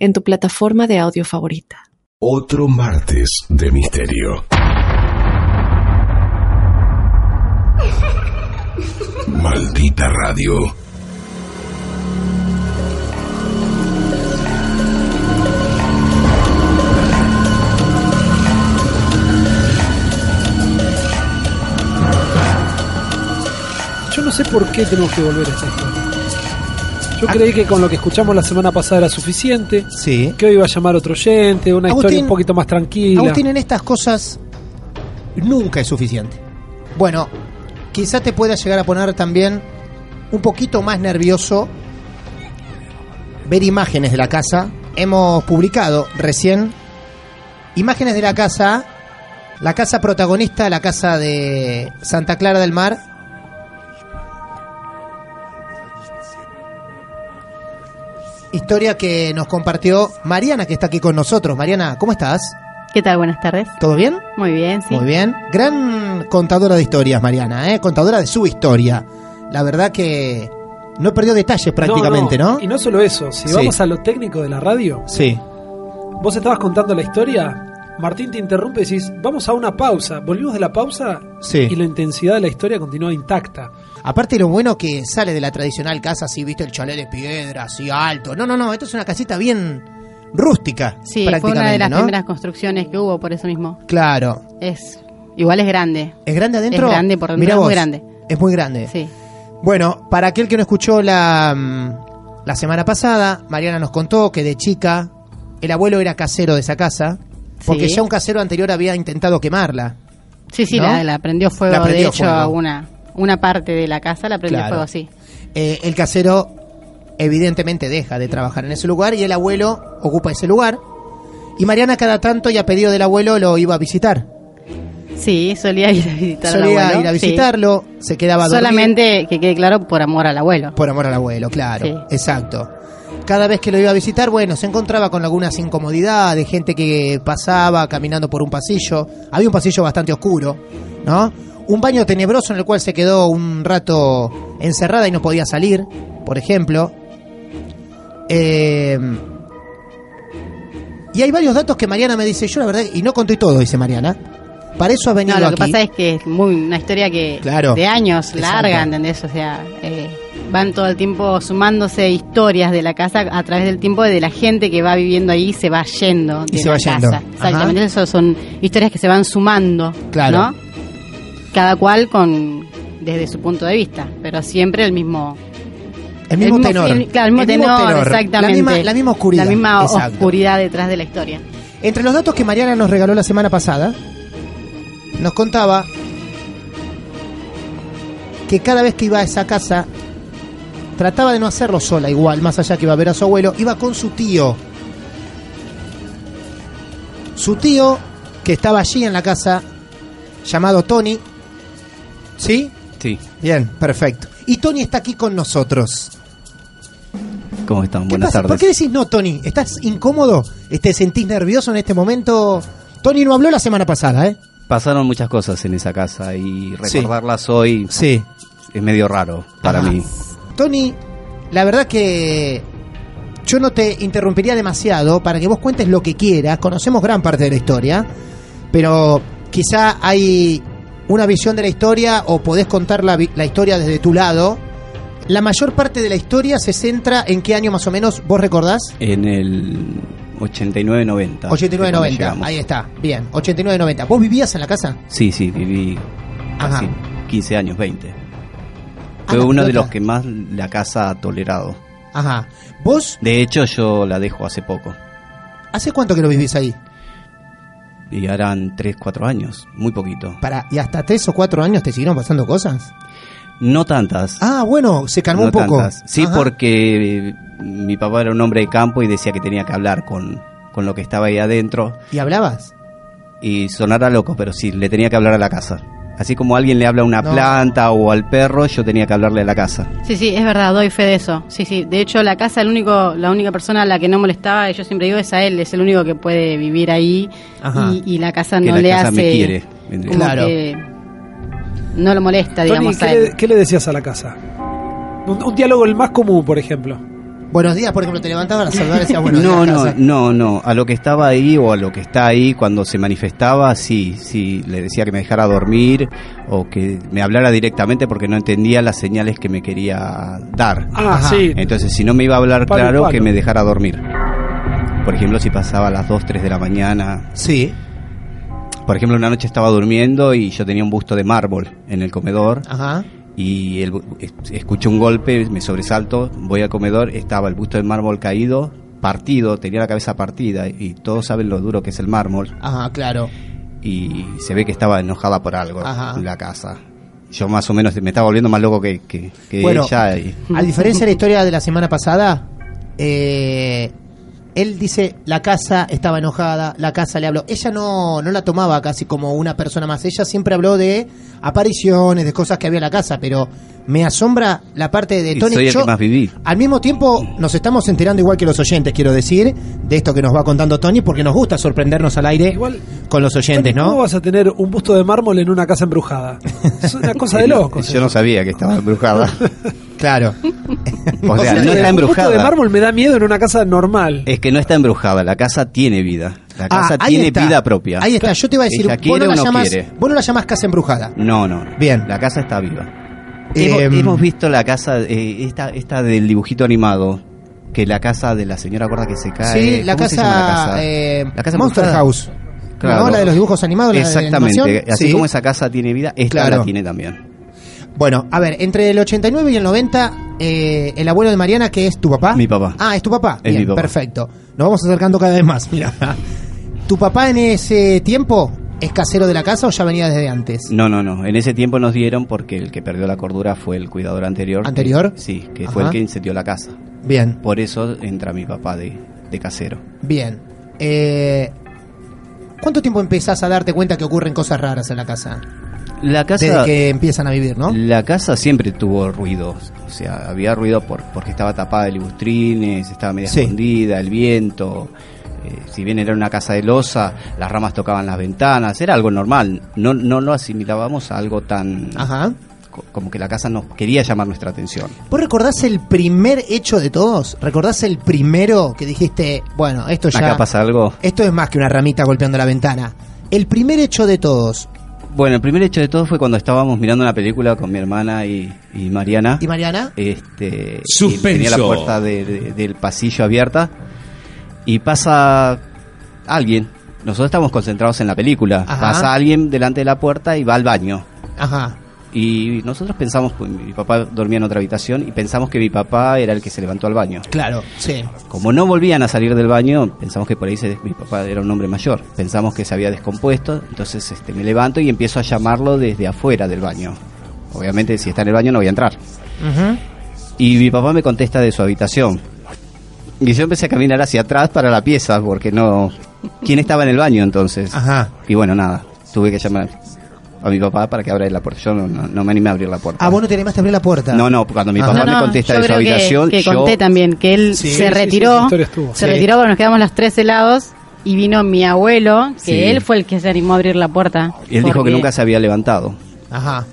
en tu plataforma de audio favorita. Otro martes de misterio. Maldita radio. Yo no sé por qué tenemos que volver a esta historia. Yo creí que con lo que escuchamos la semana pasada era suficiente. Sí. Que hoy iba a llamar otro oyente, una Agustín- historia un poquito más tranquila. Agustín, en estas cosas nunca es suficiente. Bueno, quizá te pueda llegar a poner también un poquito más nervioso ver imágenes de la casa. Hemos publicado recién imágenes de la casa, la casa protagonista, la casa de Santa Clara del Mar. Historia que nos compartió Mariana, que está aquí con nosotros. Mariana, ¿cómo estás? ¿Qué tal? Buenas tardes. ¿Todo bien? Muy bien, sí. Muy bien. Gran contadora de historias, Mariana, ¿eh? Contadora de su historia. La verdad que no perdió detalles prácticamente, ¿no? Y no solo eso, si Sí. vamos a lo técnico de la radio, Sí. vos estabas contando la historia, Martín te interrumpe y decís, vamos a una pausa. Volvimos de la pausa Sí. y la intensidad de la historia continúa intacta. Aparte lo bueno que sale de la tradicional casa así, viste, el chalet de piedra, así alto. No, no, no, esto es una casita bien rústica, Sí, prácticamente, fue una de las ¿no? primeras construcciones que hubo, por eso mismo. Claro. Es Igual es grande. ¿Es grande adentro? Es grande, por dentro es muy grande. Es muy grande. Sí. Bueno, para aquel que no escuchó la, mm, la semana pasada, Mariana nos contó que de chica el abuelo era casero de esa casa, porque Sí. ya un casero anterior había intentado quemarla. Sí, sí, ¿No? la, la prendió fuego. La prendió de hecho, fuego. una, una parte de la casa la prendió Claro. fuego, sí. Eh, el casero evidentemente deja de trabajar en ese lugar y el abuelo ocupa ese lugar. Y Mariana cada tanto y a pedido del abuelo lo iba a visitar. Sí, solía ir a visitar al Solía abuelo. ir a sí. visitarlo, se quedaba. Solamente, que quede claro, por amor al abuelo. Por amor al abuelo, claro. Sí. Exacto. Cada vez que lo iba a visitar, bueno, se encontraba con algunas incomodidades, gente que pasaba caminando por un pasillo. Había un pasillo bastante oscuro, ¿no? Un baño tenebroso en el cual se quedó un rato encerrada y no podía salir, por ejemplo. Eh, y hay varios datos que Mariana me dice, yo la verdad, y no conté todo, dice Mariana. Para eso ha venido No, lo que pasa es que es muy una historia que Claro. de años larga, ¿entendés? O sea, eh, van todo el tiempo sumándose historias de la casa a través del tiempo de la gente que va viviendo ahí y se va yendo Y de se la va yendo. casa. Exactamente, eso son historias que se van sumando, Claro. ¿no? Cada cual con desde su punto de vista, pero siempre el mismo El mismo, el tenor. el- claro, el mismo tenor, exactamente. La misma, la misma oscuridad. La misma Exacto. oscuridad detrás de la historia. Entre los datos que Mariana nos regaló la semana pasada, nos contaba que cada vez que iba a esa casa, trataba de no hacerlo sola igual, más allá que iba a ver a su abuelo, iba con su tío. Su tío, que estaba allí en la casa, llamado Tony. ¿Sí? Sí, Bien, perfecto. Y Tony está aquí con nosotros. ¿cómo están? ¿Qué Buenas pasa? ¿Por tardes. qué decís no, Tony? ¿Estás incómodo? ¿Te sentís nervioso en este momento? Tony no habló la semana pasada, ¿eh? Pasaron muchas cosas en esa casa y recordarlas hoy Sí. es medio raro para Ajá. mí. Tony, la verdad que yo no te interrumpiría demasiado para que vos cuentes lo que quieras. Conocemos gran parte de la historia, pero quizá hay una visión de la historia o podés contar la, la historia desde tu lado. La mayor parte de la historia se centra en qué año más o menos vos recordás? En el 89-90. 89-90, llegamos. ahí está, bien, 89-90. ¿Vos vivías en la casa? Sí, sí, viví casi 15 años, 20. Ah, Fue uno de los que más la casa ha tolerado. Ajá. ¿Vos De hecho, yo la dejo hace poco. hace cuánto que lo vivís ahí? Y harán 3, 4 años, muy poquito. Para, ¿Y hasta tres o cuatro años te siguieron pasando cosas? No tantas. Ah, bueno, se calmó no un poco. tantas. Sí, Ajá. porque mi papá era un hombre de campo y decía que tenía que hablar con, con lo que estaba ahí adentro ¿Y hablabas? y sonara loco, pero sí, le tenía que hablar a la casa. Así como alguien le habla a una No. planta o al perro, yo tenía que hablarle a la casa. Sí, sí, es verdad, doy fe de eso. Sí, sí. De hecho, la casa, el único, la única persona a la que no molestaba, y yo siempre digo, es a él, es el único que puede vivir ahí Ajá. y, y la casa Que no la le casa hace. me quiere, como Claro. que no lo molesta, Tony, digamos, ¿qué a él. le, qué le decías a la casa? Un, un diálogo el más común, por ejemplo. Buenos días, por ejemplo, te levantabas a saludar y decías buenos no, días. no, casa. no, no. A lo que estaba ahí o a lo que está ahí cuando se manifestaba, sí, sí. Le decía que me dejara dormir o que me hablara directamente porque no entendía las señales que me quería dar. Ah, Ajá. sí. Entonces, si no me iba a hablar Palo claro, palo. que me dejara dormir. Por ejemplo, si pasaba a las 2, 3 de la mañana. Sí, Por ejemplo, una noche estaba durmiendo y yo tenía un busto de mármol en el comedor ajá. Y el bu- es- escuché un golpe, me sobresalto, voy al comedor, estaba el busto de mármol caído, partido, tenía la cabeza partida y todos saben lo duro que es el mármol Ajá, claro. y se ve que estaba enojada por algo Ajá. en la casa. Yo más o menos me estaba volviendo más loco que, que, que Bueno, ella y A diferencia de la historia de la semana pasada, eh, él dice la casa estaba enojada, la casa le habló. Ella no, no la tomaba casi como una persona más. Ella siempre habló de apariciones, de cosas que había en la casa, pero me asombra la parte de Y Tony. soy el Yo- que más viví. Al mismo tiempo, nos estamos enterando igual que los oyentes, quiero decir, de esto que nos va contando Tony, porque nos gusta sorprendernos al aire Igual, con los oyentes, Tony, ¿Cómo ¿no? vas a tener un busto de mármol en una casa embrujada? Es una cosa de locos. Yo no sabía que estaba embrujada. Claro. o sea, no Un está busto de embrujada. mármol me da miedo en una casa normal. Es que no está embrujada, la casa tiene vida. La Ah, casa tiene está. vida propia. Ahí está, yo te iba a decir, Ella vos no, la o no quiere. vos no la llamas casa embrujada. No, no. Bien. La casa está viva. Eh, hemos, hemos visto la casa, eh, esta, esta del dibujito animado, que la casa de la señora gorda que se cae. Sí, la ¿cómo se casa, llama la casa? eh, La casa Monster embrujada. House. Claro. ¿No? La de los dibujos animados, la de la Exactamente. Así Sí. como esa casa tiene vida, esta Claro. la tiene también. Bueno, a ver, entre el 89 y el 90, eh, el abuelo de Mariana, que es tu papá. Mi papá. Ah, es tu papá. Es Bien, mi papá. perfecto. Nos vamos acercando cada vez más. Mira. ¿Tu papá en ese tiempo es casero de la casa o ya venía desde antes? No, no, no. En ese tiempo nos dieron porque el que perdió la cordura fue el cuidador anterior. ¿Anterior? Sí, que fue el que incendió la casa. Bien, Por eso entra mi papá de, de casero. bien. Eh, ¿Cuánto tiempo empezás a darte cuenta que ocurren cosas raras en la casa? La casa... Desde que empiezan a vivir, ¿no? La casa siempre tuvo ruidos, o sea, había ruido por, porque estaba tapada de libustrines, estaba media Sí. escondida, el viento, eh, si bien era una casa de losa, las ramas tocaban las ventanas, era algo normal, no, no lo asimilábamos a algo tan... Ajá. co- como que la casa nos quería llamar nuestra atención. ¿Vos recordás el primer hecho de todos? ¿Recordás el primero que dijiste, bueno, esto ya... Acá pasa algo. Esto es más que una ramita golpeando la ventana. El primer hecho de todos. Bueno, el primer hecho de todo fue cuando estábamos mirando una película con mi hermana y, y Mariana. ¿Y Mariana? este Suspenso. y tenía la puerta de- de- del pasillo abierta y pasa alguien nosotros estamos concentrados en la película Ajá. pasa alguien delante de la puerta y va al baño Ajá. Y nosotros pensamos pues, mi papá dormía en otra habitación y pensamos que mi papá era el que se levantó al baño Claro, sí. como no volvían a salir del baño pensamos que por ahí se- mi papá era un hombre mayor pensamos que se había descompuesto entonces este me levanto y empiezo a llamarlo desde afuera del baño obviamente si está en el baño no voy a entrar Ujú. y mi papá me contesta de su habitación. Y yo empecé a caminar hacia atrás para la pieza, porque no... ¿Quién estaba en el baño entonces? Ajá. Y bueno, nada, tuve que llamar a mi papá para que abra la puerta. Yo no, no- no me animé a abrir la puerta. Ah, vos no te animaste a abrir la puerta. No, no, cuando mi Ajá. papá No, me contesta de su que- habitación, que, yo... conté también que él Sí, se retiró, se Sí. retiró cuando nos quedamos los tres helados y vino mi abuelo, que Sí. él fue el que se animó a abrir la puerta. Y él dijo que porque- nunca se había levantado. Ajá.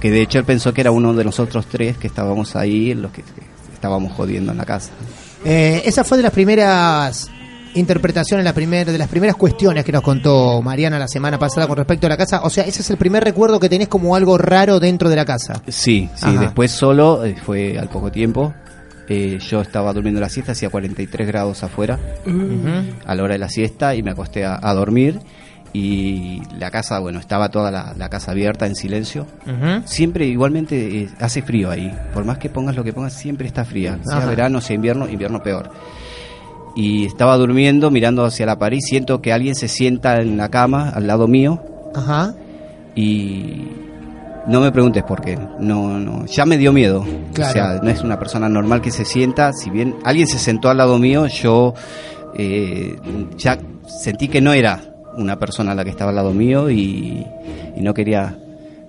Que de hecho él pensó que era uno de nosotros tres que estábamos ahí, los que, que estábamos jodiendo en la casa. Eh, esa fue de las primeras interpretaciones, la primer, de las primeras cuestiones que nos contó Mariana la semana pasada con respecto a la casa. O sea, ese es el primer recuerdo que tenés como algo raro dentro de la casa. Sí, sí, Ajá. después solo, eh, fue al poco tiempo. Eh, yo estaba durmiendo la siesta, hacía 43 grados afuera a la hora de la siesta y me acosté a, a dormir. Y la casa, bueno, estaba toda la, la casa abierta en silencio. Siempre igualmente eh, hace frío ahí. Por más que pongas lo que pongas, siempre está fría. Sea Ajá. verano, sea invierno, invierno peor. Y estaba durmiendo, mirando hacia la pared, siento que alguien se sienta en la cama al lado mío Ajá. y no me preguntes por qué. No, no, ya me dio miedo. Claro. O sea, no es una persona normal que se sienta. Si bien alguien se sentó al lado mío, yo eh, ya sentí que no era una persona la que estaba al lado mío y, y no quería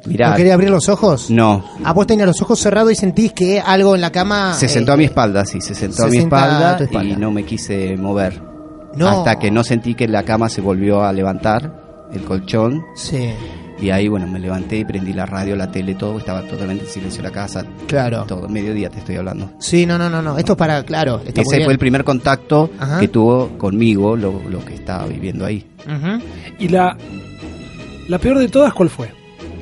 mirar. ¿No quería abrir los ojos? No. Ah, vos tenías los ojos cerrados y sentís que algo en la cama... Se eh, sentó a mi espalda, sí, se sentó se a mi a espalda, y no me quise mover. No. Hasta que no sentí que la cama se volvió a levantar, el colchón, Sí, y ahí, bueno, me levanté y prendí la radio, la tele, todo, estaba totalmente en silencio la casa, claro. todo, mediodía te estoy hablando. Sí, no, no, no, no. Esto es para, claro, está muy Ese bien. fue el primer contacto Ajá. que tuvo conmigo, lo, lo que estaba viviendo ahí. Ujú. ¿Y la, la peor de todas cuál fue?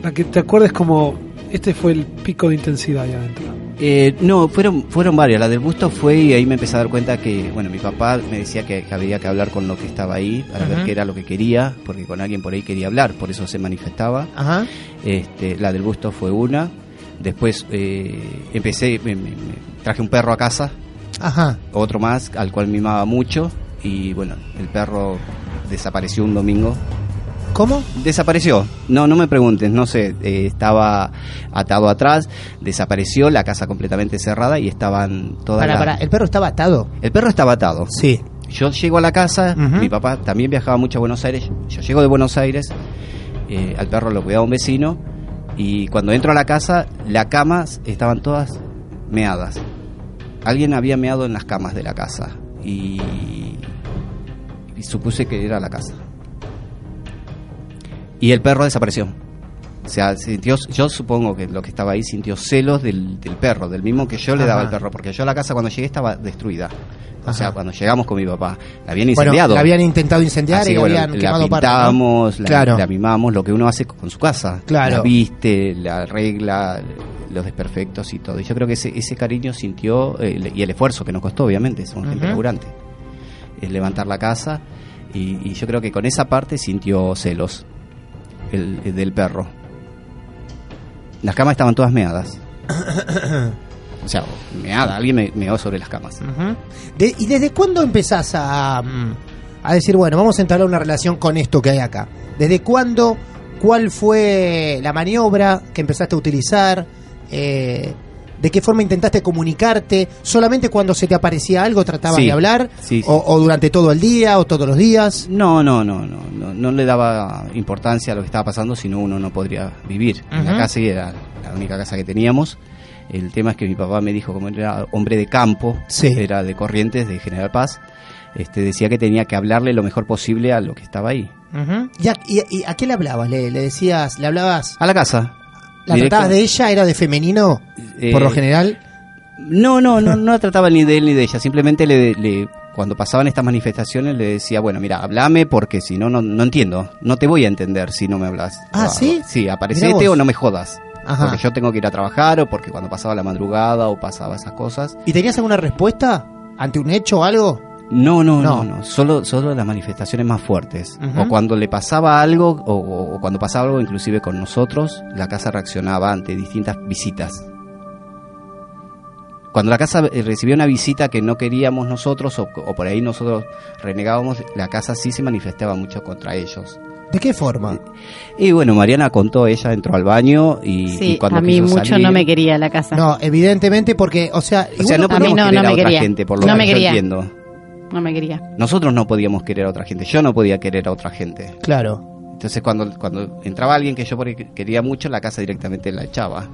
La que te acuerdes como, este fue el pico de intensidad ahí adentro. Eh, no, fueron, fueron varias. La del busto fue y ahí me empecé a dar cuenta que, bueno, mi papá me decía que, que había que hablar con lo que estaba ahí para ver qué era lo que quería, porque con alguien por ahí quería hablar, por eso se manifestaba. Ajá. Este, la del busto fue una. Después eh, empecé, me- me- me traje un perro a casa, Ajá. otro más, al cual mimaba mucho. Y bueno, el perro desapareció un domingo. ¿Cómo? Desapareció. No, no me preguntes, no sé. eh, estaba atado atrás, desapareció, la casa completamente cerrada y estaban todas Para, las- para, el perro estaba atado. El perro estaba atado. Sí. Yo llego a la casa, mi papá también viajaba mucho a Buenos Aires. Yo llego de Buenos Aires, eh, al perro lo cuidaba un vecino. Y cuando entro a la casa, las camas estaban todas meadas. Alguien había meado en las camas de la casa. Y, y supuse que era la casa. Y el perro desapareció. O sea, sintió, yo supongo que lo que estaba ahí sintió celos del, del perro, del mismo que yo le daba al perro, porque yo a la casa cuando llegué estaba destruida. O sea, Ajá. cuando llegamos con mi papá, la habían Bueno, incendiado. la habían intentado incendiar Así y que, la bueno, habían la quemado parte, ¿no? pintamos, la, Claro. la mimamos, lo que uno hace con su casa. Claro. La viste, la arregla, los desperfectos y todo. Y yo creo que ese, ese cariño sintió, eh, y el esfuerzo que nos costó, obviamente, somos gente Ujú. laburante, es levantar la casa. Y, y yo creo que con esa parte sintió celos el, el del perro. Las camas estaban todas meadas. O sea, meada, alguien me meó sobre las camas. De- ¿Y desde cuándo empezás a, mm, a decir, bueno, vamos a entablar una relación con esto que hay acá? ¿Desde cuándo? ¿Cuál fue la maniobra que empezaste a utilizar? Eh, ¿De qué forma intentaste comunicarte? ¿Solamente cuando se te aparecía algo tratabas Sí, de hablar? sí, sí. O, ¿O durante todo el día o todos los días? No, no, no, no, no, no le daba importancia a lo que estaba pasando, sino uno no podría vivir. En la casa era la única casa que teníamos. El tema es que mi papá me dijo, como era hombre de campo, era de Corrientes, de General Paz, este, decía que tenía que hablarle lo mejor posible a lo que estaba ahí. ¿Y, a, y- y a qué le hablabas? ¿Le, le decías, le hablabas? A la casa. ¿La Directo. tratabas de ella? ¿Era de femenino? Eh, por lo general. No, no, no, no la trataba ni de él ni de ella. Simplemente le, le- cuando pasaban estas manifestaciones le decía, bueno, mira, hablame porque si no, no, no entiendo. No te voy a entender si no me hablas. Ah, O- ¿sí? Sí, aparecete o no me jodas. Ajá. Porque yo tengo que ir a trabajar o porque cuando pasaba la madrugada o pasaba esas cosas. ¿Y tenías alguna respuesta ante un hecho o algo? No, no, No. no, no. Solo, solo las manifestaciones más fuertes. O cuando le pasaba algo, o, o- o cuando pasaba algo inclusive con nosotros, la casa reaccionaba ante distintas visitas. Cuando la casa eh, recibía una visita que no queríamos nosotros, o, o por ahí nosotros renegábamos, la casa sí se manifestaba mucho contra ellos. ¿De qué forma? Y bueno, Mariana contó, ella entró al baño y, y Sí, cuando a mí quiso mucho salir- no me quería la casa. No, evidentemente porque, o sea, O sea, no a mí no- querer no a me otra quería. gente, por lo No que me yo quería. entiendo. No me quería. Nosotros no podíamos querer a otra gente, yo no podía querer a otra gente. claro. Entonces cuando, cuando entraba alguien que yo quería mucho, la casa directamente la echaba.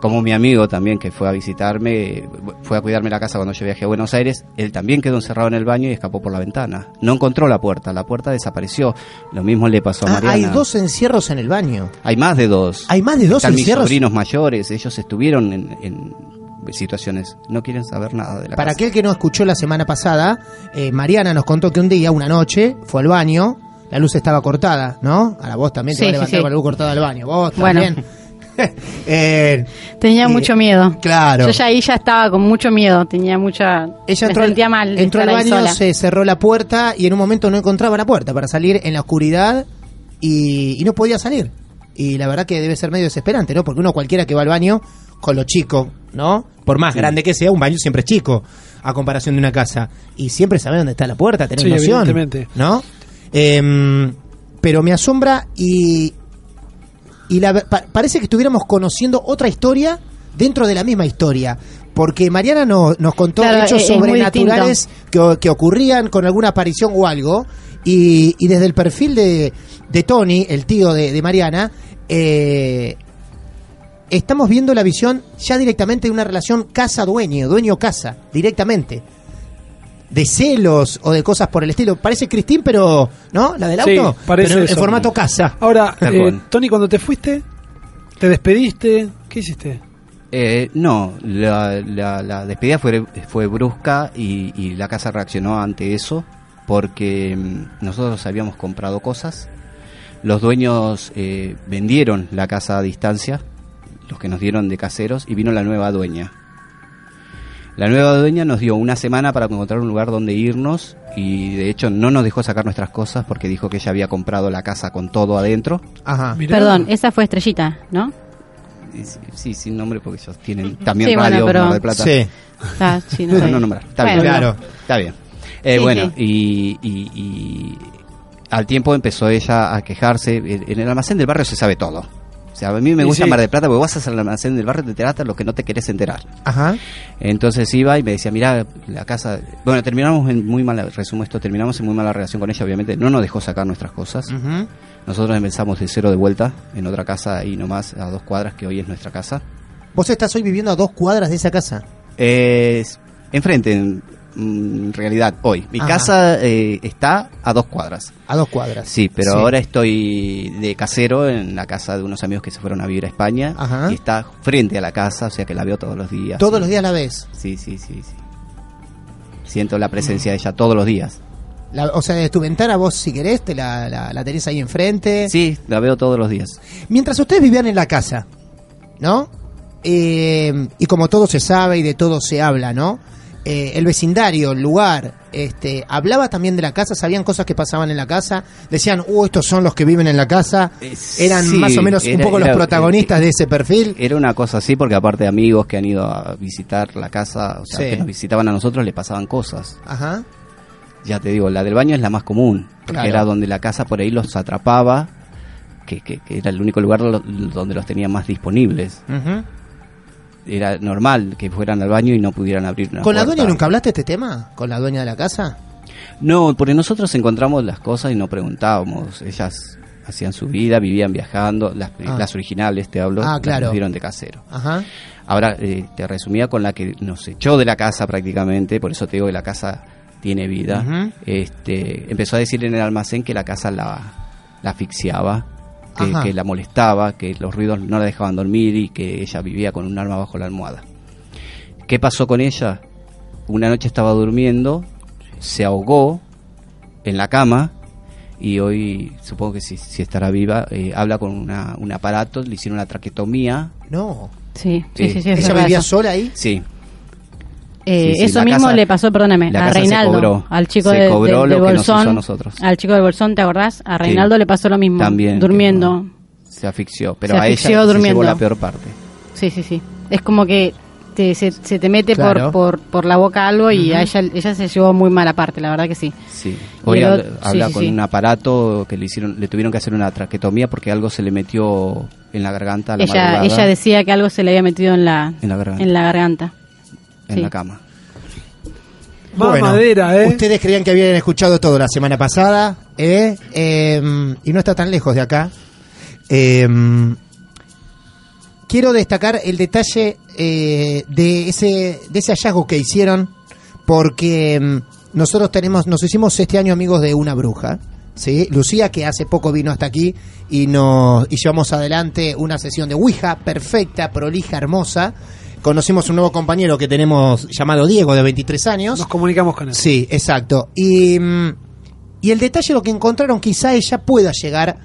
Como mi amigo también que fue a visitarme, fue a cuidarme la casa cuando yo viajé a Buenos Aires, él también quedó encerrado en el baño y escapó por la ventana. No encontró la puerta, la puerta desapareció. Lo mismo le pasó a Ah, Mariana. hay dos encierros en el baño. Hay más de dos. Hay más de dos Están mis encierros. sobrinos mayores, ellos estuvieron en, en situaciones, no quieren saber nada de la Para casa. aquel que no escuchó la semana pasada, eh, Mariana nos contó que un día, una noche, fue al baño, la luz estaba cortada, ¿no? Ahora vos también te Sí, vas a levantar sí. con la luz cortada del baño. Vos Bueno. también. Eh, Tenía y- mucho miedo. Claro. Yo ya ahí ya estaba con mucho miedo. Tenía mucha. Ella entró, al- sentía mal. entró al baño, se cerró la puerta y en un momento no encontraba la puerta para salir en la oscuridad y, y no podía salir. Y la verdad que debe ser medio desesperante, ¿no? Porque uno cualquiera que va al baño con lo chico, ¿no? Por más Sí. grande que sea, un baño siempre es chico a comparación de una casa. Y siempre sabe dónde está la puerta, tenés Sí, noción, evidentemente. ¿no? Em, pero me asombra y y la, pa- parece que estuviéramos conociendo otra historia dentro de la misma historia. Porque Mariana no- nos contó Claro, hechos es- es muy sobrenaturales que, que ocurrían con alguna aparición o algo. Y, y desde el perfil de, de Tony, el tío de, de Mariana, eh, estamos viendo la visión ya directamente de una relación casa-dueño, dueño-casa, directamente. De celos o de cosas por el estilo. Parece Cristín, pero. ¿No? La del Sí, auto. parece pero en eso. formato casa. Ahora, eh. Tony, cuando te fuiste, ¿te despediste? ¿Qué hiciste? Eh, no, la, la- la despedida fue, fue brusca y, y la casa reaccionó ante eso porque mm, nosotros habíamos comprado cosas, los dueños eh, vendieron la casa a distancia, los que nos dieron de caseros, y vino la nueva dueña. La nueva dueña nos dio una semana para encontrar un lugar donde irnos y de hecho no nos dejó sacar nuestras cosas porque dijo que ella había comprado la casa con todo adentro. Ajá. Mirá. Perdón, esa fue Estrellita, ¿no? Sí, Sí, sin nombre porque ellos tienen también Sí, bueno, radio pero- del Plata. Sí. Ah, sí, no, No, no nombrar. Está Bueno, bien. Claro. Está bien. Eh, Sí, bueno, sí. Y, y- y al tiempo empezó ella a quejarse. En el almacén del barrio se sabe todo. O sea, a mí me Y gusta sí. Mar del Plata porque vas al almacén del barrio y te de lo que no te querés enterar. Ajá. Entonces iba y me decía, mira, la casa... Bueno, terminamos en muy mala... Resumo esto, terminamos en muy mala relación con ella, obviamente. No nos dejó sacar nuestras cosas. Nosotros empezamos de cero de vuelta en otra casa ahí nomás, a dos cuadras, que hoy es nuestra casa. Vos estás hoy viviendo a dos cuadras de esa casa. Es enfrente, en, en realidad, hoy. Mi Ajá. casa eh, está a dos cuadras. A dos cuadras. Sí, pero Sí. ahora estoy de casero en la casa de unos amigos que se fueron a vivir a España. Ajá. Y está frente a la casa, o sea que la veo todos los días. Todos Sí. los días la ves. Sí, sí, sí, sí. Siento la presencia de ella todos los días. La- o sea, de tu ventana vos, si querés, te la, la, la tenés ahí enfrente. Sí, la veo todos los días. Mientras ustedes vivían en la casa, ¿no? Eh, y como todo se sabe y de todo se habla, ¿no? Eh, el vecindario, el lugar, este, hablaba también de la casa, sabían cosas que pasaban en la casa, decían, uh, estos son los que viven en la casa, Eh, eran sí, más o menos un poco era- los protagonistas de ese perfil. Era una cosa así porque aparte de amigos que han ido a visitar la casa, o sea, Sí. que nos visitaban a nosotros, le pasaban cosas. Ajá. Ya te digo, la del baño es la más común, porque Claro. era donde la casa por ahí los atrapaba, que, que- que era el único lugar lo- donde los tenía más disponibles. Ujú. Era normal que fueran al baño y no pudieran abrir una ¿Con la dueña nunca hablaste de este tema? ¿Con la dueña de la casa? No, porque nosotros encontramos las cosas y no preguntábamos. Ellas hacían su vida, vivían viajando, las, Ah. las originales te hablo, Ah, las claro. nos dieron de casero. Ajá. Ahora, eh, te resumía con la que nos echó de la casa prácticamente, por eso te digo que la casa tiene vida. Este, empezó a decir en el almacén que la casa la, la asfixiaba, que, la molestaba, que los ruidos no la dejaban dormir y que ella vivía con un arma bajo la almohada. ¿Qué pasó con ella? Una noche estaba durmiendo, se ahogó en la cama y hoy supongo que si, si estará viva, eh, habla con una, un aparato, le hicieron una traquetomía. No. Sí, sí, Sí. sí, sí, es ¿Ella vivía eso. sola ahí? Sí, Eh, Sí, sí, eso mismo casa- le pasó, perdóname, a Reinaldo, cobró. al chico Se de- cobró de- lo del que nos hizo Bolsón, a nosotros. al chico del Bolsón, ¿te acordás? A Reinaldo le pasó lo mismo, también. durmiendo. Se asfixió, pero Se a ella asfixió se durmiendo. llevó la peor parte. Sí, sí, sí. Es como que te- se, se te mete Claro. por, por, por la boca algo y a ella, ella se llevó muy mala parte, la verdad que sí. Sí. Hoy habla, otro- sí, habla sí, con sí. un aparato que le hicieron, le tuvieron que hacer una traquetomía porque algo se le metió en la garganta a la Ella, madrugada, ella decía que algo se le había metido en la, En la garganta. en la garganta. En sí. la cama. Más Bueno, madera, ¿eh? Ustedes creían que habían escuchado todo la semana pasada, ¿eh? Eh, y no está tan lejos de acá. Eh, quiero destacar el detalle eh, de ese de ese hallazgo que hicieron, porque mm, nosotros tenemos, nos hicimos este año amigos de una bruja. ¿sí? Lucía, que hace poco vino hasta aquí y nos y llevamos adelante una sesión de Ouija perfecta, prolija, hermosa. Conocimos un nuevo compañero que tenemos llamado Diego, de 23 años. Nos comunicamos con él. Sí, exacto. Y, mm, y el detalle, lo que encontraron, quizá ella pueda llegar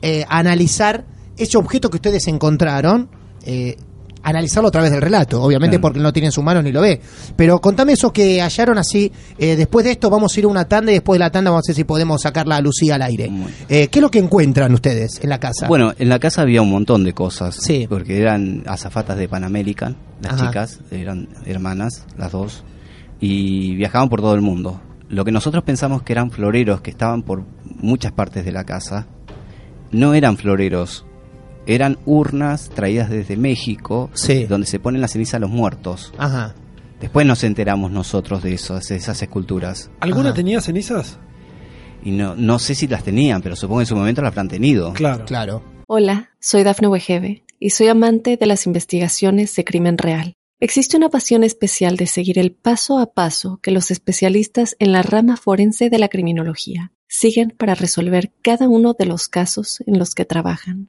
eh, a analizar ese objeto que ustedes encontraron, eh, analizarlo a través del relato, obviamente Claro. porque no tiene en su mano ni lo ve. Pero contame eso que hallaron así. eh, después de esto vamos a ir a una tanda y después de la tanda vamos a ver si podemos sacarla a Lucía al aire. Eh, ¿Qué es lo que encuentran ustedes en la casa? Bueno, en la casa había un montón de cosas. Sí. Porque eran azafatas de Pan American, las Ajá. chicas, eran hermanas, las dos, y viajaban por todo el mundo. Lo que nosotros pensamos que eran floreros que estaban por muchas partes de la casa, no eran floreros eran urnas traídas desde México, Sí. donde se ponen la ceniza a los muertos. Ajá. Después nos enteramos nosotros de esas, de esas esculturas. ¿Alguna Ajá. tenía cenizas? Y no, no sé si las tenían, pero supongo que en su momento las habrán tenido. Claro. Claro. Hola, soy Dafne Wegebe y soy amante de las investigaciones de crimen real. Existe una pasión especial de seguir el paso a paso que los especialistas en la rama forense de la criminología siguen para resolver cada uno de los casos en los que trabajan.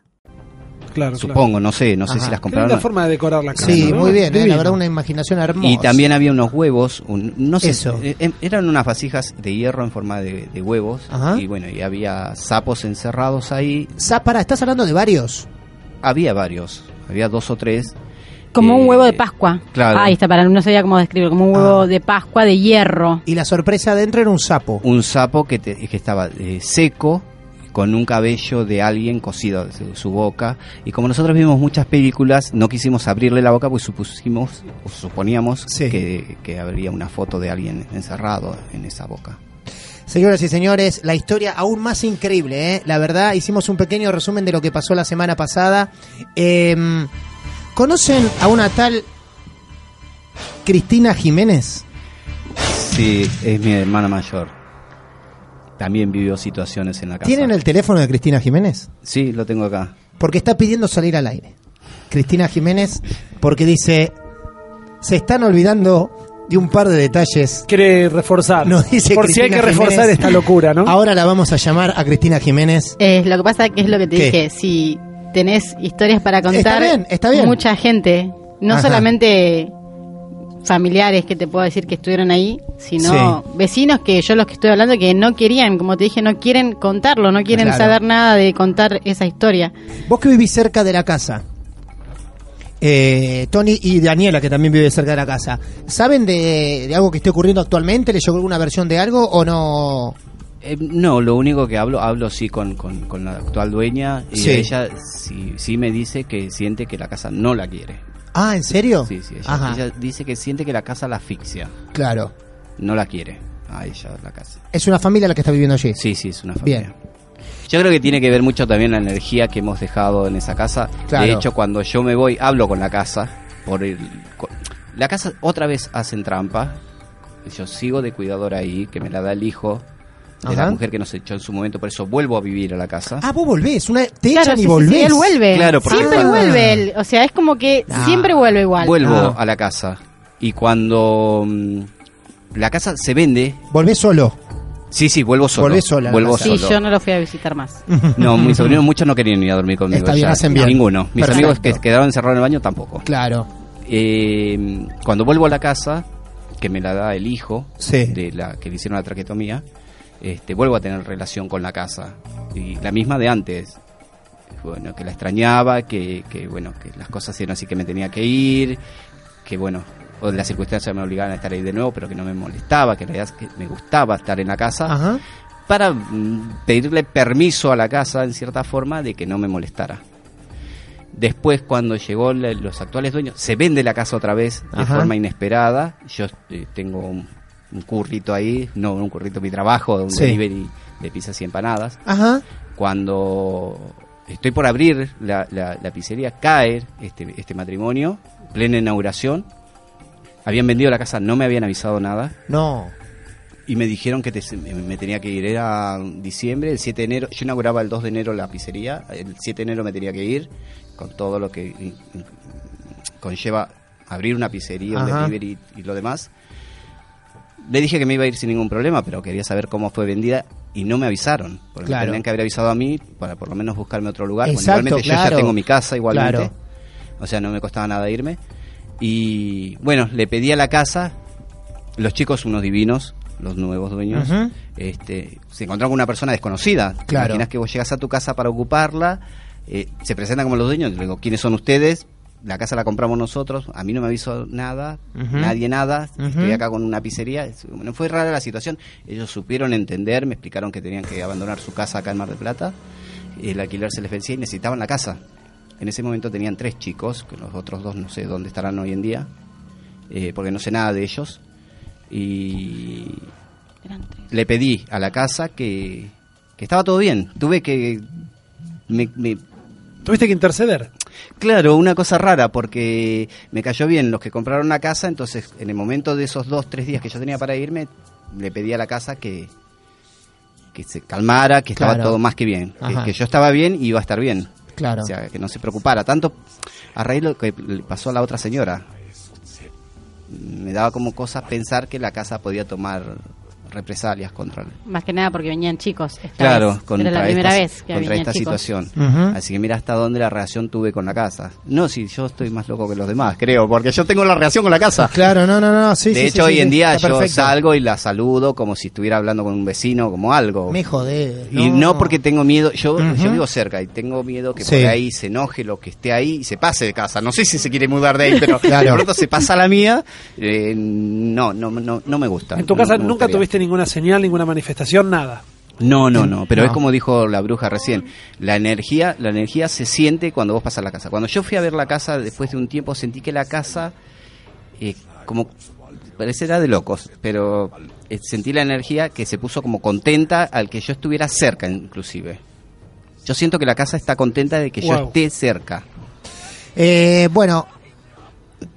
Claro, Supongo, no sé, no sé si las compraron. linda forma de decorar la casa. Sí, ¿no? muy bien, eh, la verdad una imaginación hermosa. Y también había unos huevos, un- no sé, Eso. eh, eh, eran unas vasijas de hierro en forma de, de huevos. Ajá. Y bueno, y había sapos encerrados ahí. Para, estás hablando de varios. Había varios, había dos o tres. Como Eh, un huevo de Pascua. claro. Ahí está, para no sabía cómo describirlo. Como un huevo Ah. de Pascua de hierro. Y la sorpresa adentro era un sapo. Un sapo que, te- que estaba eh, seco, con un cabello de alguien cosido en su, su boca. Y como nosotros vimos muchas películas, no quisimos abrirle la boca, pues supusimos, o suponíamos Sí. que, que habría una foto de alguien encerrado en esa boca. Señoras y señores, la historia aún más increíble, ¿eh? La verdad, hicimos un pequeño resumen de lo que pasó la semana pasada. Em, ¿Conocen a una tal Cristina Jiménez? Sí, es mi hermana mayor. También vivió situaciones en la casa. ¿Tienen el teléfono de Cristina Jiménez? Sí, lo tengo acá. Porque está pidiendo salir al aire. Cristina Jiménez, porque dice, se están olvidando de un par de detalles. Quiere reforzar. Nos dice Por si hay Cristina que reforzar Jiménez. esta locura, ¿no? Ahora la vamos a llamar a Cristina Jiménez. Eh, lo que pasa que es lo que te ¿Qué? dije. Si tenés historias para contar, Está bien, está bien. mucha gente, no Ajá. solamente familiares que te puedo decir que estuvieron ahí, sino vecinos que yo los que estoy hablando que no querían, como te dije, no quieren contarlo, no quieren Claro. saber nada de contar esa historia. Vos que vivís cerca de la casa, eh, Tony y Daniela, que también vive cerca de la casa, ¿saben de, de algo que esté ocurriendo actualmente? ¿Les llegó alguna versión de algo o no? Eh, no, lo único que hablo, hablo sí con, con, con la actual dueña y Sí. ella sí, sí me dice que siente que la casa no la quiere. Ah, ¿en serio? Sí, sí, ella, dice que siente que la casa la asfixia, claro. no la quiere a ella la casa. Es una familia la que está viviendo allí. Sí, sí, es una Bien. familia. Yo creo que tiene que ver mucho también la energía que hemos dejado en esa casa. Claro. De hecho, cuando yo me voy, hablo con la casa. por el, La casa otra vez hacen trampa. Yo sigo de cuidador ahí, que me la da el hijo de Ajá. la mujer que nos echó en su momento. Por eso vuelvo a vivir a la casa. Ah, vos volvés, una, te Claro, echan sí, y volvés. sí, él vuelve. Claro, siempre Ah. vuelve él. O sea, es como que Ah. siempre vuelve igual. Vuelvo Ah. a la casa. Y cuando mm, la casa se vende. Volvés solo. Sí, sí, vuelvo solo. Volvés sola Vuelvo casa. Sí, solo. yo no lo fui a visitar más. No, mis sobrinos muchos no querían ir a dormir conmigo. Está bien, ya. hacen bien. Ninguno. Mis Perfecto. amigos que quedaron encerrados en el baño tampoco. Claro. Eh, cuando vuelvo a la casa, que me la da el hijo Sí. de la que le hicieron la traquetomía, este, vuelvo a tener relación con la casa. Y la misma de antes. Bueno, que la extrañaba, que, que bueno, que las cosas eran así que me tenía que ir, que bueno, o las circunstancias me obligaban a estar ahí de nuevo, pero que no me molestaba, que en realidad que me gustaba estar en la casa Ajá. para mm, pedirle permiso a la casa en cierta forma de que no me molestara. Después, cuando llegó los actuales dueños, se vende la casa otra vez de Ajá. forma inesperada. Yo eh, tengo un, un currito ahí, no un currito, mi trabajo, un Sí. delivery de pizzas y empanadas. Ajá. Cuando estoy por abrir la, la- la pizzería, cae este, este matrimonio, plena inauguración. Habían vendido la casa, no me habían avisado nada. No. Y me dijeron que te- me tenía que ir, era diciembre, el 7 de enero, yo inauguraba el 2 de enero la pizzería, el 7 de enero me tenía que ir, con todo lo que conlleva abrir una pizzería, un delivery y lo demás. Le dije que me iba a ir sin ningún problema, pero quería saber cómo fue vendida y no me avisaron, porque Claro. me que haber avisado a mí para por lo menos buscarme otro lugar. Bueno, Exacto, igualmente yo claro. ya tengo mi casa igualmente, Claro. o sea, no me costaba nada irme. Y bueno, le pedí a la casa, los chicos unos divinos, los nuevos dueños, este, se encontraron con una persona desconocida. ¿Te Claro. Imaginas que vos llegas a tu casa para ocuparla, eh, se presentan como los dueños, le digo, ¿quiénes son ustedes? La casa la compramos nosotros, a mí no me avisó nada, nadie nada, Ujú. estoy acá con una pizzería, bueno, fue rara la situación, ellos supieron entender, me explicaron que tenían que abandonar su casa acá en Mar del Plata, el alquiler se les vencía y necesitaban la casa. En ese momento tenían tres chicos, que los otros dos no sé dónde estarán hoy en día, eh, porque no sé nada de ellos, y le pedí a la casa que, que estaba todo bien, tuve que... me- me, Tuviste que interceder. Claro, una cosa rara, porque me cayó bien los que compraron la casa, entonces en el momento de esos dos, tres días que yo tenía para irme, le pedí a la casa que, que se calmara, que estaba Claro. todo más que bien, que yo estaba bien y iba a estar bien. Claro. O sea, que no se preocupara. Tanto a raíz de lo que le pasó a la otra señora. Me daba como cosa pensar que la casa podía tomar represalias contra Más que nada porque venían chicos. esta Claro, vez. contra Era la primera esta, vez que contra esta chicos. situación. Así que mira hasta dónde la reacción tuve con la casa. No, si yo estoy más loco que los demás, creo, porque yo tengo la reacción con la casa. Claro, no, no, no, sí, de sí, hecho, sí, hoy sí, en día yo perfecto. salgo y la saludo como si estuviera hablando con un vecino, como algo. Me jodé. Y no porque tengo miedo, yo, vivo cerca y tengo miedo que Sí. por ahí se enoje lo que esté ahí y se pase de casa. No sé si se quiere mudar de ahí, pero Claro. de pronto se pasa a la mía. eh, no, no, no, no me gusta. En tu No- casa nunca tuviste ninguna señal, ninguna manifestación, nada. No, no, no, pero No. es como dijo la bruja recién, la energía, la energía se siente cuando vos pasas la casa. Cuando yo fui a ver la casa después de un tiempo sentí que la casa eh, como parecerá de locos, pero eh, sentí la energía que se puso como contenta al que yo estuviera cerca inclusive. Yo siento que la casa está contenta de que yo esté cerca. Eh, bueno,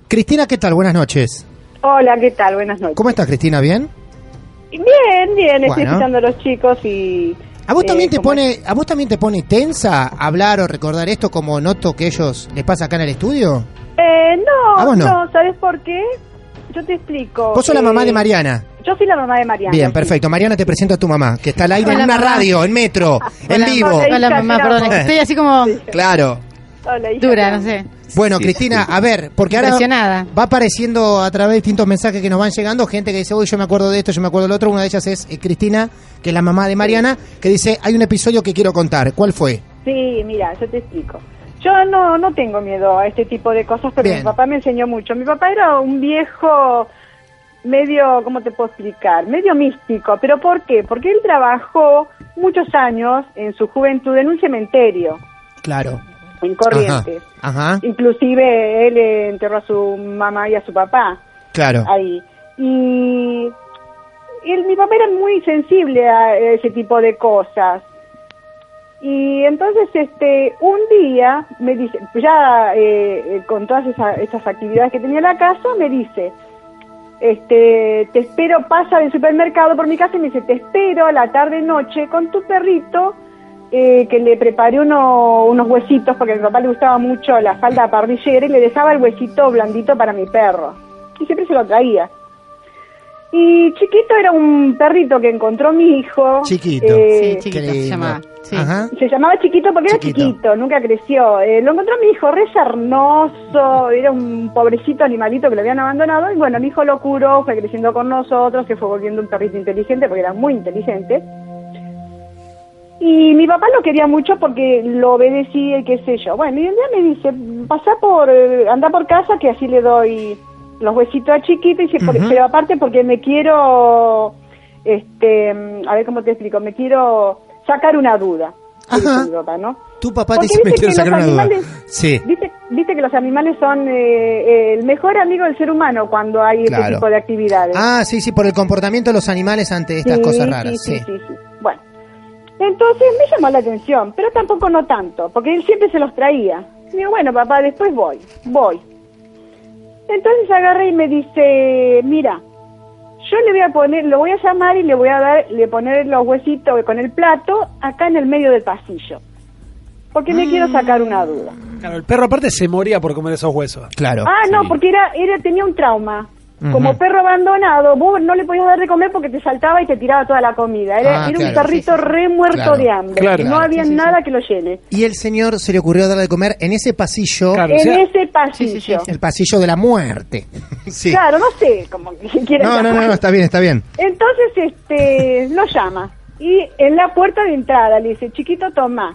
Cristina, ¿qué tal? Buenas noches. Hola, ¿qué tal? Buenas noches. ¿Cómo estás, Cristina? ¿Bien? Bien, bien, estoy escuchando a los chicos y... ¿A vos eh, también te pone, a vos también te pone tensa hablar o recordar esto como noto que ellos les pasa acá en el estudio? Eh, no, ¿A vos no? no? ¿sabes por qué? Yo te explico. Vos sos la Eh, mamá de Mariana. Yo soy la mamá de Mariana. Bien, sí. perfecto. Mariana te presento a tu mamá, que está al aire en una mamá. radio, en metro, en Hola, vivo. hola. Hola mamá, perdón, te es que estoy así como Claro. Hola, hija, dura, no sé. Bueno, Sí, Cristina, sí. a ver, porque ahora va apareciendo a través de distintos mensajes que nos van llegando, gente que dice, uy, yo me acuerdo de esto, yo me acuerdo del otro. Una de ellas es eh, Cristina, que es la mamá de Mariana, que dice, hay un episodio que quiero contar. ¿Cuál fue? Sí, mira, yo te explico. Yo no, no tengo miedo a este tipo de cosas, pero Bien. mi papá me enseñó mucho. Mi papá era un viejo medio, ¿cómo te puedo explicar? Medio místico. ¿Pero por qué? Porque él trabajó muchos años en su juventud en un cementerio, Claro. En Corrientes. Ajá, ajá, Inclusive él enterró a su mamá y a su papá claro. ahí. Y él, mi papá era muy sensible a ese tipo de cosas. Y entonces, este, un día me dice, ya eh, con todas esa- esas actividades que tenía en la casa, me dice, este, te espero, pasa del supermercado por mi casa y me dice, te espero a la tarde noche con tu perrito, eh, que le preparé uno- unos huesitos, porque a mi papá le gustaba mucho la falda parrillera y le dejaba el huesito blandito para mi perro. Y siempre se lo traía. Y chiquito era un perrito que encontró mi hijo. Chiquito. eh, Sí, chiquito se llamaba. Sí. Ajá. se llamaba chiquito porque era Chiquito. chiquito, nunca creció. Eh, lo encontró mi hijo, re sarnoso, era un pobrecito animalito que lo habían abandonado. Y bueno, mi hijo lo curó, fue creciendo con nosotros, se fue volviendo un perrito inteligente porque era muy inteligente. Y mi papá lo quería mucho porque lo obedecía y qué sé yo. Bueno, y un día me dice, pasa por, eh, anda por casa que así le doy los huesitos a chiquito. Y dice, "Por- Ujú. pero aparte porque me quiero, este, a ver cómo te explico, me quiero sacar una duda. Ajá. Dice mi papá, ¿no? Tu papá te Porque dice, me dice quiero sacar una duda. Sí, viste que los animales son eh, el mejor amigo del ser humano cuando hay Claro. este tipo de actividades. Ah, sí, sí, por el comportamiento de los animales ante estas Sí, cosas raras. Sí, Sí, sí, entonces me llamó la atención, pero tampoco no tanto, porque él siempre se los traía. Y digo, bueno, papá, después voy, voy. Entonces agarré y me dice, mira, yo le voy a poner, lo voy a llamar y le voy a dar, le poner los huesitos con el plato acá en el medio del pasillo, porque me quiero sacar una duda. Claro, el perro aparte se moría por comer esos huesos. Claro. Ah, no, Sí. porque era, era tenía un trauma. Como perro abandonado, vos no le podías dar de comer porque te saltaba y te tiraba toda la comida. Era, Ah, era claro. un perrito Sí, sí, sí. re muerto Claro. de hambre. Claro. no Claro, había sí, sí, nada que lo llene. Y el señor se le ocurrió darle de comer en ese pasillo, Claro. en o sea- ese pasillo. Sí, sí, sí. el pasillo de la muerte. sí. Claro, no sé, como No, no, no, no, está bien, está bien. Entonces, este, lo llama. Y en la puerta de entrada le dice, chiquito, toma.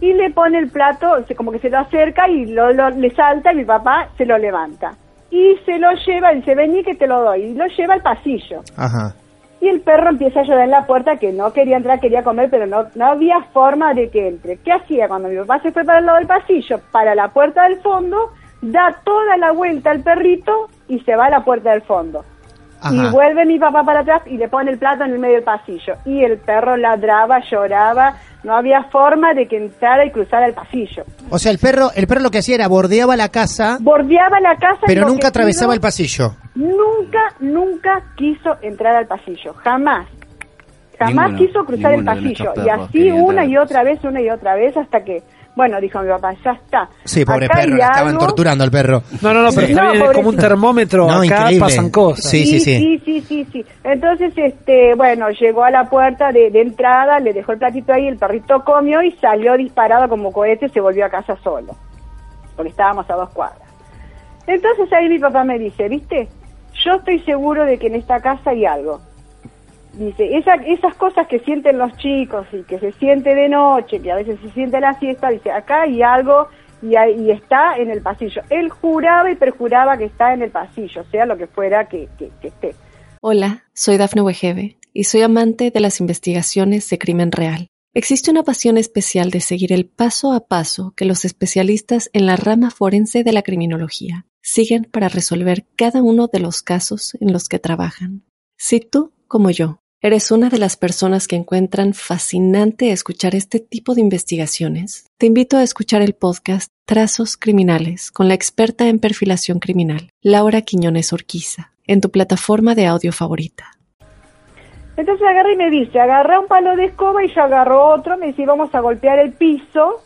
y le pone el plato, se- como que se lo acerca y lo, lo- le salta y mi papá se lo levanta. Y se lo lleva, dice, vení que te lo doy, y lo lleva al pasillo. Ajá. Y el perro empieza a llorar en la puerta que no quería entrar, quería comer, pero no, no había forma de que entre. ¿Qué hacía cuando mi papá se fue para el lado del pasillo? Para la puerta del fondo, da toda la vuelta al perrito y se va a la puerta del fondo. Ajá. Y vuelve mi papá para atrás y le pone el plato en el medio del pasillo. Y el perro ladraba, lloraba, no había forma de que entrara y cruzara el pasillo. O sea, el perro, el perro lo que hacía era bordeaba la casa, Bordeaba la casa. pero nunca atravesaba el pasillo. Nunca, nunca quiso entrar al pasillo, jamás. Jamás Ninguno, quiso cruzar el pasillo. Y así una y otra vez, una y otra vez, hasta que, bueno, dijo mi papá, ya está. Sí, pobre Acá perro, estaban algo- torturando al perro. No, no, no, pero Sí. está No, bien, es como un termómetro. No, Acá increíble. pasan cosas. Sí, sí, sí. sí, sí, sí, sí. Entonces, este, bueno, llegó a la puerta de, de entrada, le dejó el platito ahí, el perrito comió y salió disparado como cohete, se volvió a casa solo, porque estábamos a dos cuadras. Entonces ahí mi papá me dice, viste, yo estoy seguro de que en esta casa hay algo. Dice, esa, esas cosas que sienten los chicos y que se siente de noche, que a veces se siente la siesta, dice, acá hay algo y, y está en el pasillo. Él juraba y perjuraba que está en el pasillo, sea lo que fuera que, que- que esté. Hola, soy Dafne Wegebe y soy amante de las investigaciones de crimen real. Existe una pasión especial de seguir el paso a paso que los especialistas en la rama forense de la criminología siguen para resolver cada uno de los casos en los que trabajan. Si tú, como yo, eres una de las personas que encuentran fascinante escuchar este tipo de investigaciones, te invito a escuchar el podcast Trazos Criminales con la experta en perfilación criminal, Laura Quiñones Orquiza, en tu plataforma de audio favorita. Entonces agarra y me dice, agarra un palo de escoba y yo agarro otro, me dice, vamos a golpear el piso,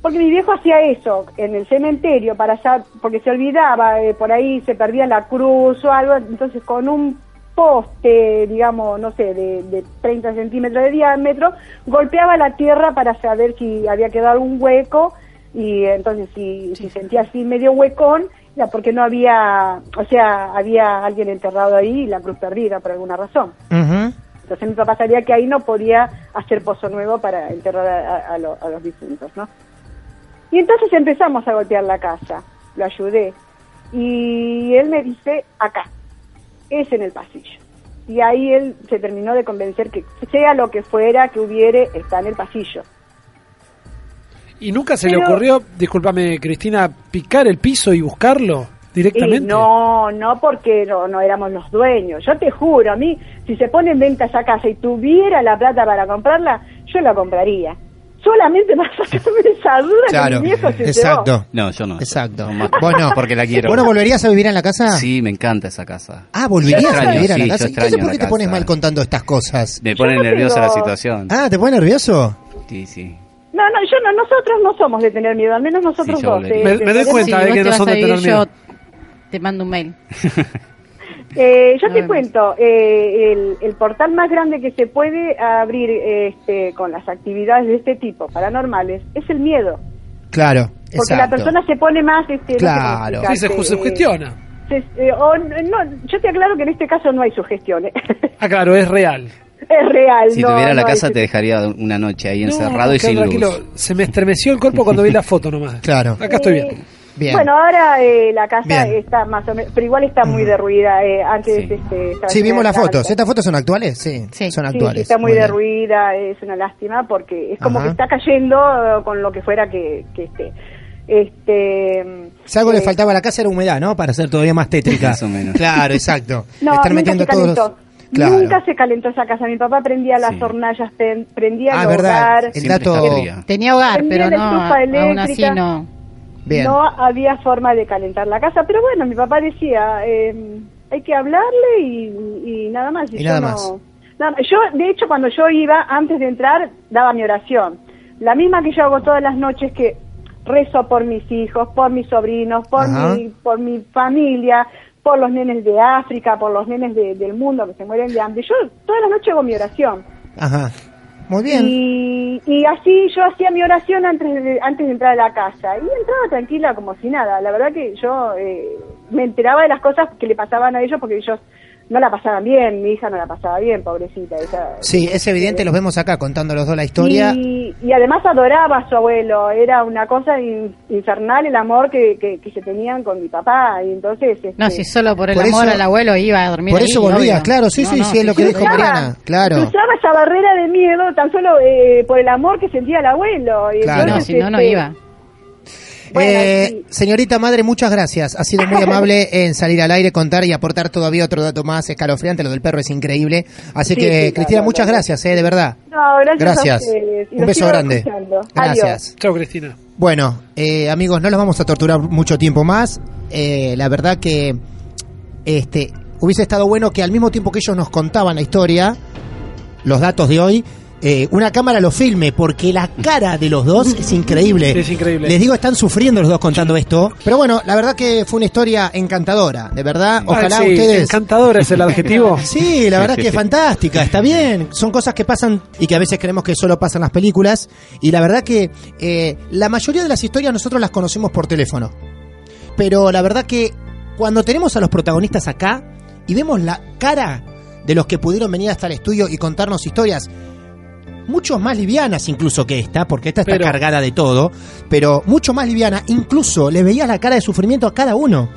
porque mi viejo hacía eso en el cementerio, para sa- porque se olvidaba, eh, por ahí se perdía la cruz o algo, entonces con un poste, digamos, no sé, de, de 30 centímetros de diámetro, golpeaba la tierra para saber si había quedado algún hueco y entonces si, si sentía así medio huecón, ya porque no había, o sea, había alguien enterrado ahí y la cruz perdida por alguna razón. Entonces mi papá sabía que ahí no podía hacer pozo nuevo para enterrar a, a- a lo- a los difuntos, ¿no? Y entonces empezamos a golpear la casa, lo ayudé. Y él me dice, acá, es en el pasillo. Y ahí él se terminó de convencer que sea lo que fuera que hubiere, está en el pasillo. ¿Y nunca se le ocurrió, discúlpame Cristina, picar el piso y buscarlo directamente? Y no, no porque no, no éramos los dueños. Yo te juro, a mí, si se pone en venta esa casa y tuviera la plata para comprarla, yo la compraría. Solamente para sacarme esa duda Claro, que mi viejo se exacto. No, yo no. Exacto. No, más- Vos no. Porque la quiero. ¿Vos no volverías a vivir en la casa? Sí, me encanta esa casa. Ah, ¿volverías a vivir a la sí, casa? yo Entonces, extraño ¿por qué te pones mal contando estas cosas? Me pone no nerviosa la situación. Ah, ¿te pone nervioso? Sí, sí. No, no, yo no, nosotros no somos de tener miedo, al menos nosotros Sí, dos. Me- de- me de- doy de- cuenta, eh, vos que te no vas son a de vivir, tener yo miedo. te mando un mail. Eh, yo A te ver. cuento, eh, el, el portal más grande que se puede abrir este, con las actividades de este tipo, paranormales, es el miedo. Claro, Porque la persona se pone más... Este, no Claro. Sí, se ju- se eh, sugestiona. se- eh, o no, yo te aclaro que en este caso no hay sugestiones. Ah, claro, es real. es real. Si no, tuviera la no casa te dejaría una noche ahí No, encerrado y sin tranquilo. luz. Se me estremeció el cuerpo cuando vi la foto nomás. Claro. Acá estoy bien. Bien. Bueno, ahora eh, la casa Bien. está más o menos, pero igual está muy derruida. Eh, antes Sí. este, Sí, vimos las fotos. ¿Estas fotos son actuales? Sí, Sí. son actuales. sí, está muy, derruida, es una lástima porque es como Ajá. que está cayendo eh, con lo que fuera que, que esté. Este, Si algo le eh, faltaba a la casa era humedad, ¿no? Para ser todavía más tétrica. Más o menos. Claro, exacto. No, Estar nunca metiendo se todos calentó. los... Claro. Nunca se calentó esa casa. Mi papá prendía las Sí. hornallas, prendía Ah, el verdad. hogar. El dato-. Tenía hogar, Prendía pero la no, estufa aún así no. Bien. No había forma de calentar la casa, pero bueno, mi papá decía, eh, hay que hablarle y, y nada más. Y yo nada no- más. nada más. Yo, de hecho, cuando yo iba, antes de entrar, daba mi oración. La misma que yo hago todas las noches, que rezo por mis hijos, por mis sobrinos, por, Ajá. mi, por mi familia, por los nenes de África, por los nenes de- del mundo que se mueren de hambre. Yo todas las noches hago mi oración. Ajá. Muy bien. Y, y así yo hacía mi oración antes de, antes de entrar a la casa y entraba tranquila como si nada. La verdad que yo eh, me enteraba de las cosas que le pasaban a ellos porque ellos no la pasaban bien, mi hija no la pasaba bien, pobrecita. Ella, Sí, es evidente, los vemos acá contando los dos la historia. Y, y además adoraba a su abuelo, era una cosa in- infernal el amor que, que, que se tenían con mi papá. Y entonces, este, No, si solo por el Por amor eso- al abuelo iba a dormir Por ahí, eso volvía, obvio. claro, sí, No, sí, no, sí, es lo que dijo Mariana, claro. Cruzaba esa barrera de miedo tan solo eh, por el amor que sentía el abuelo. Y Claro. No, entonces, si no, no este, iba. Bueno, Eh, sí. Señorita madre, muchas gracias. Ha sido muy amable en salir al aire, contar y aportar todavía otro dato más escalofriante. Lo del perro es increíble. Así Sí, que, sí, Cristina, no, muchas no. gracias, eh, de verdad. No, gracias, Gracias. a Un beso grande. escuchando. Gracias. Adiós. Chao, Cristina. Bueno, eh, amigos, no los vamos a torturar mucho tiempo más. Eh, la verdad que este hubiese estado bueno que al mismo tiempo que ellos nos contaban la historia, los datos de hoy, eh, una cámara lo filme, porque la cara de los dos es increíble. Es increíble. Les digo, están sufriendo los dos contando esto. Pero bueno, la verdad que fue una historia encantadora, de verdad. Ojalá Ah, sí, ustedes... Encantadora es el adjetivo. Sí, la verdad que es fantástica, está bien. Son cosas que pasan y que a veces creemos que solo pasan en las películas. Y la verdad que eh, la mayoría de las historias nosotros las conocemos por teléfono. Pero la verdad que cuando tenemos a los protagonistas acá y vemos la cara de los que pudieron venir hasta el estudio y contarnos historias, mucho más livianas incluso que esta, porque esta está Pero- cargada de todo, pero mucho más liviana, incluso le veías la cara de sufrimiento a cada uno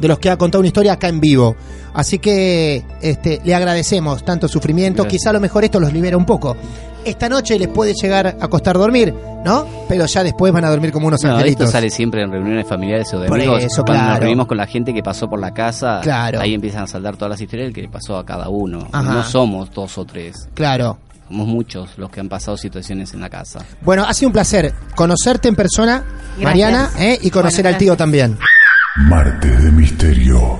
de los que ha contado una historia acá en vivo. Así que este, le agradecemos tanto sufrimiento, Gracias. quizá a lo mejor esto los libera un poco. Esta noche les puede llegar a costar dormir, ¿no? Pero ya después van a dormir como unos No, esto angelitos. sale siempre en reuniones familiares o de Por amigos. eso, Cuando claro. nos reunimos con la gente que pasó por la casa, Claro. ahí empiezan a saldar todas las historias del que le pasó a cada uno. Ajá. No somos dos o tres, Claro. Somos muchos los que han pasado situaciones en la casa. Bueno, ha sido un placer conocerte en persona, Gracias. Mariana, ¿eh? y conocer Bueno, al tío también. Martes de Misterio.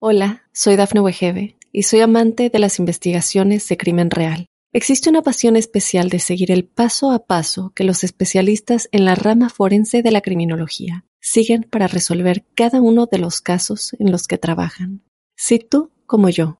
Hola, soy Dafne Wegebe y soy amante de las investigaciones de crimen real. Existe una pasión especial de seguir el paso a paso que los especialistas en la rama forense de la criminología siguen para resolver cada uno de los casos en los que trabajan. Si tú, como yo,